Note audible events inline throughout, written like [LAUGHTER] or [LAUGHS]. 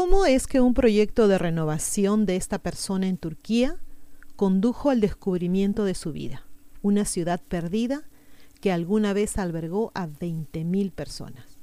¿Cómo es que un proyecto de renovación de esta persona en Turquía condujo al descubrimiento de su vida? Una ciudad perdida que alguna vez albergó a 20.000 personas.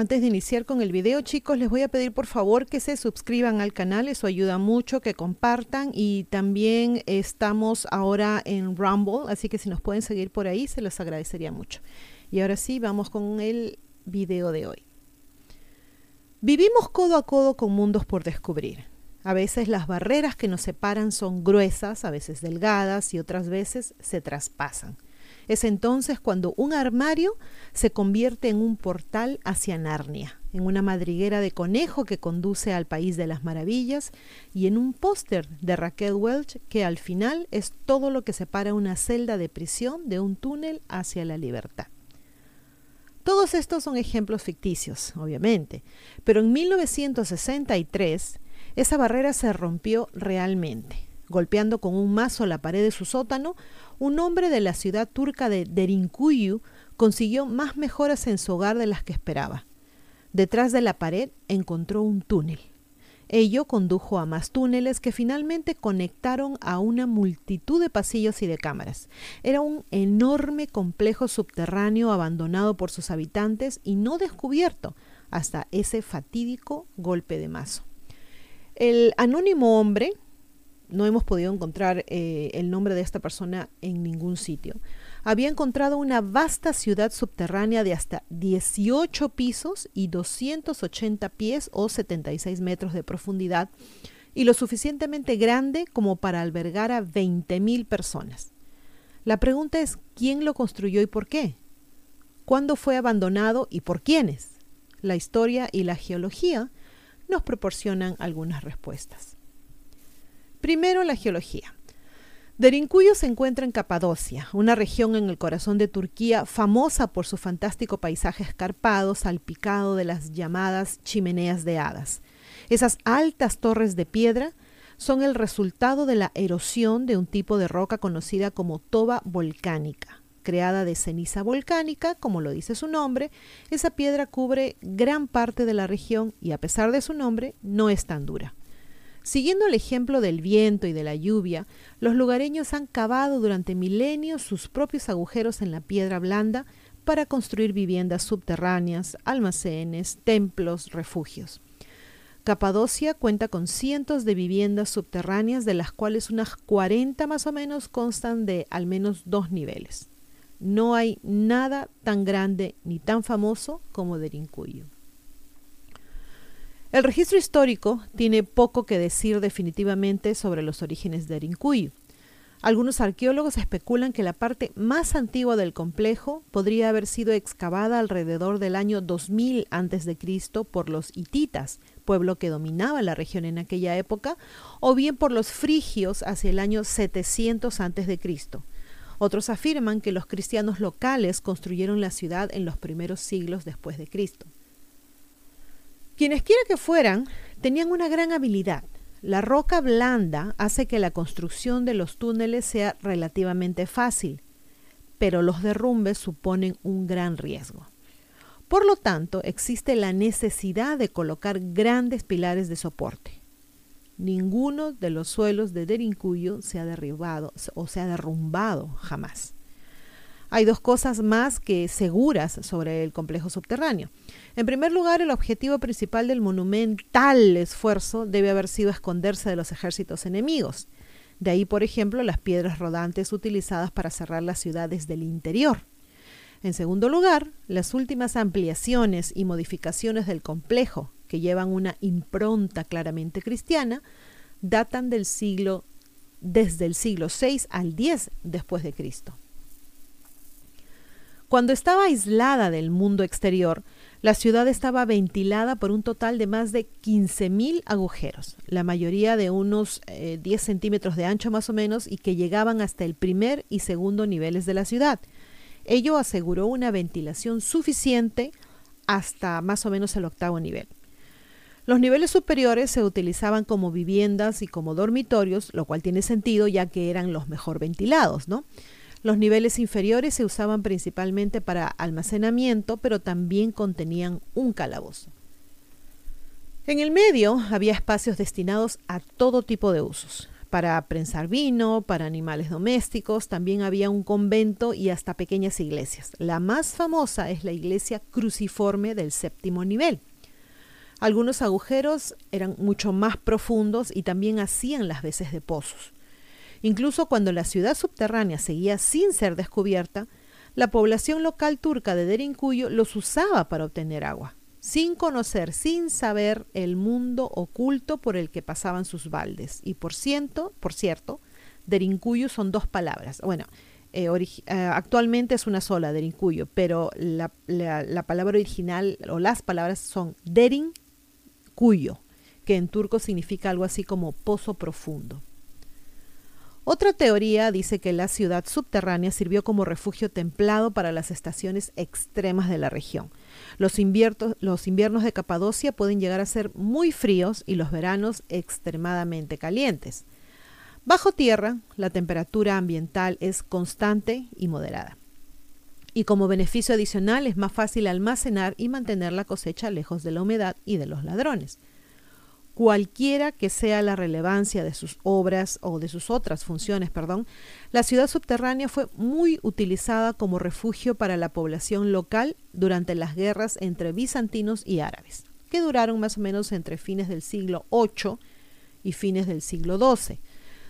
Antes de iniciar con el video, chicos, les voy a pedir por favor que se suscriban al canal, eso ayuda mucho, que compartan y también estamos ahora en Rumble, así que si nos pueden seguir por ahí, se los agradecería mucho. Y ahora sí, vamos con el video de hoy. Vivimos codo a codo con mundos por descubrir. A veces las barreras que nos separan son gruesas, a veces delgadas y otras veces se traspasan. Es entonces cuando un armario se convierte en un portal hacia Narnia, en una madriguera de conejo que conduce al país de las maravillas y en un póster de Raquel Welch que al final es todo lo que separa una celda de prisión de un túnel hacia la libertad. Todos estos son ejemplos ficticios, obviamente, pero en 1963 esa barrera se rompió realmente. Golpeando con un mazo la pared de su sótano, un hombre de la ciudad turca de Derinkuyu consiguió más mejoras en su hogar de las que esperaba. Detrás de la pared encontró un túnel. Ello condujo a más túneles que finalmente conectaron a una multitud de pasillos y de cámaras. Era un enorme complejo subterráneo abandonado por sus habitantes y no descubierto hasta ese fatídico golpe de mazo. El anónimo hombre no hemos podido encontrar eh, el nombre de esta persona en ningún sitio. Había encontrado una vasta ciudad subterránea de hasta 18 pisos y 280 pies o 76 metros de profundidad y lo suficientemente grande como para albergar a 20.000 personas. La pregunta es, ¿quién lo construyó y por qué? ¿Cuándo fue abandonado y por quiénes? La historia y la geología nos proporcionan algunas respuestas. Primero, la geología. Derinkuyu se encuentra en Capadocia, una región en el corazón de Turquía famosa por su fantástico paisaje escarpado salpicado de las llamadas chimeneas de hadas. Esas altas torres de piedra son el resultado de la erosión de un tipo de roca conocida como toba volcánica. Creada de ceniza volcánica, como lo dice su nombre, esa piedra cubre gran parte de la región y a pesar de su nombre no es tan dura. Siguiendo el ejemplo del viento y de la lluvia, los lugareños han cavado durante milenios sus propios agujeros en la piedra blanda para construir viviendas subterráneas, almacenes, templos, refugios. Capadocia cuenta con cientos de viviendas subterráneas, de las cuales unas 40 más o menos constan de al menos dos niveles. No hay nada tan grande ni tan famoso como Derinkuyu. El registro histórico tiene poco que decir definitivamente sobre los orígenes de Erinkuyu. Algunos arqueólogos especulan que la parte más antigua del complejo podría haber sido excavada alrededor del año 2000 a.C. por los hititas, pueblo que dominaba la región en aquella época, o bien por los frigios hacia el año 700 a.C. Otros afirman que los cristianos locales construyeron la ciudad en los primeros siglos después de Cristo. Quienes quiera que fueran, tenían una gran habilidad. La roca blanda hace que la construcción de los túneles sea relativamente fácil, pero los derrumbes suponen un gran riesgo. Por lo tanto, existe la necesidad de colocar grandes pilares de soporte. Ninguno de los suelos de Derinkuyu se ha derribado o se ha derrumbado jamás. Hay dos cosas más que seguras sobre el complejo subterráneo. En primer lugar, el objetivo principal del monumental esfuerzo debe haber sido esconderse de los ejércitos enemigos. De ahí, por ejemplo, las piedras rodantes utilizadas para cerrar las ciudades del interior. En segundo lugar, las últimas ampliaciones y modificaciones del complejo, que llevan una impronta claramente cristiana, datan del siglo desde el siglo VI al X después de Cristo. Cuando estaba aislada del mundo exterior, la ciudad estaba ventilada por un total de más de 15.000 agujeros, la mayoría de unos 10 eh, centímetros de ancho más o menos y que llegaban hasta el primer y segundo niveles de la ciudad. Ello aseguró una ventilación suficiente hasta más o menos el octavo nivel. Los niveles superiores se utilizaban como viviendas y como dormitorios, lo cual tiene sentido ya que eran los mejor ventilados, ¿no? Los niveles inferiores se usaban principalmente para almacenamiento, pero también contenían un calabozo. En el medio había espacios destinados a todo tipo de usos. Para prensar vino, para animales domésticos, también había un convento y hasta pequeñas iglesias. La más famosa es la iglesia cruciforme del séptimo nivel. Algunos agujeros eran mucho más profundos y también hacían las veces de pozos. Incluso cuando la ciudad subterránea seguía sin ser descubierta, la población local turca de Derinkuyu los usaba para obtener agua, sin conocer, sin saber el mundo oculto por el que pasaban sus baldes. Y por cierto, por cierto, Derinkuyu son dos palabras. Bueno, eh, eh, actualmente es una sola, Derinkuyu, pero la, la, palabra original o las palabras son Derin Cuyo, que en turco significa algo así como pozo profundo. Otra teoría dice que la ciudad subterránea sirvió como refugio templado para las estaciones extremas de la región. Los, inviernos de Capadocia pueden llegar a ser muy fríos y los veranos extremadamente calientes. Bajo tierra, la temperatura ambiental es constante y moderada. Y como beneficio adicional es más fácil almacenar y mantener la cosecha lejos de la humedad y de los ladrones. Cualquiera que sea la relevancia de sus obras o de sus otras funciones, perdón, la ciudad subterránea fue muy utilizada como refugio para la población local durante las guerras entre bizantinos y árabes, que duraron más o menos entre fines del siglo VIII y fines del siglo XII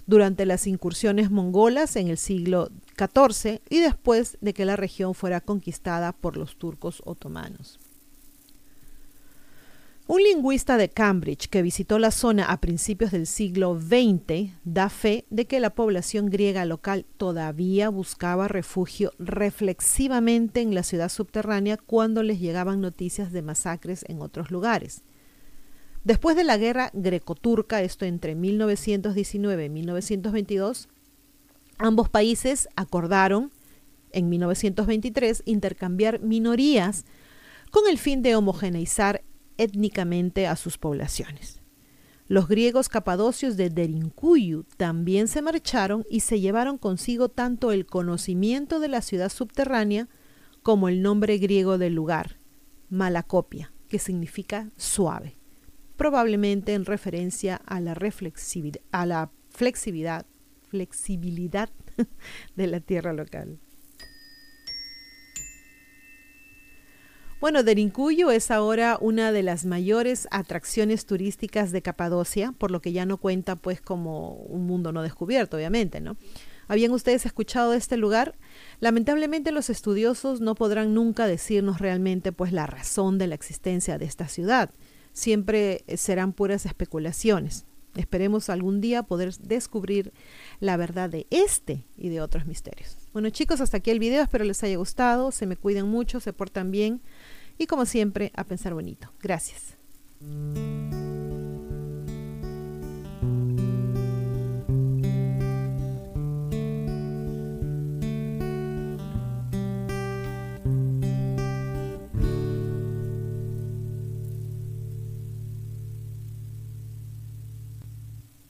durante las incursiones mongolas en el siglo XIV y después de que la región fuera conquistada por los turcos otomanos. Un lingüista de Cambridge que visitó la zona a principios del siglo XX da fe de que la población griega local todavía buscaba refugio reflexivamente en la ciudad subterránea cuando les llegaban noticias de masacres en otros lugares. Después de la guerra greco-turca, esto entre 1919 y 1922, ambos países acordaron en 1923 intercambiar minorías con el fin de homogeneizar étnicamente a sus poblaciones. Los griegos capadocios de Derinkuyu también se marcharon y se llevaron consigo tanto el conocimiento de la ciudad subterránea como el nombre griego del lugar, Malacopia, que significa suave probablemente en referencia a la, flexibilidad [LAUGHS] de la tierra local. Bueno, Derinkuyu es ahora una de las mayores atracciones turísticas de Capadocia, por lo que ya no cuenta pues como un mundo no descubierto, obviamente, ¿no? ¿Habían ustedes escuchado de este lugar? Lamentablemente los estudiosos no podrán nunca decirnos realmente pues la razón de la existencia de esta ciudad siempre serán puras especulaciones. Esperemos algún día poder descubrir la verdad de este y de otros misterios. Bueno chicos, hasta aquí el video, espero les haya gustado, se me cuidan mucho, se portan bien y como siempre, a pensar bonito. Gracias.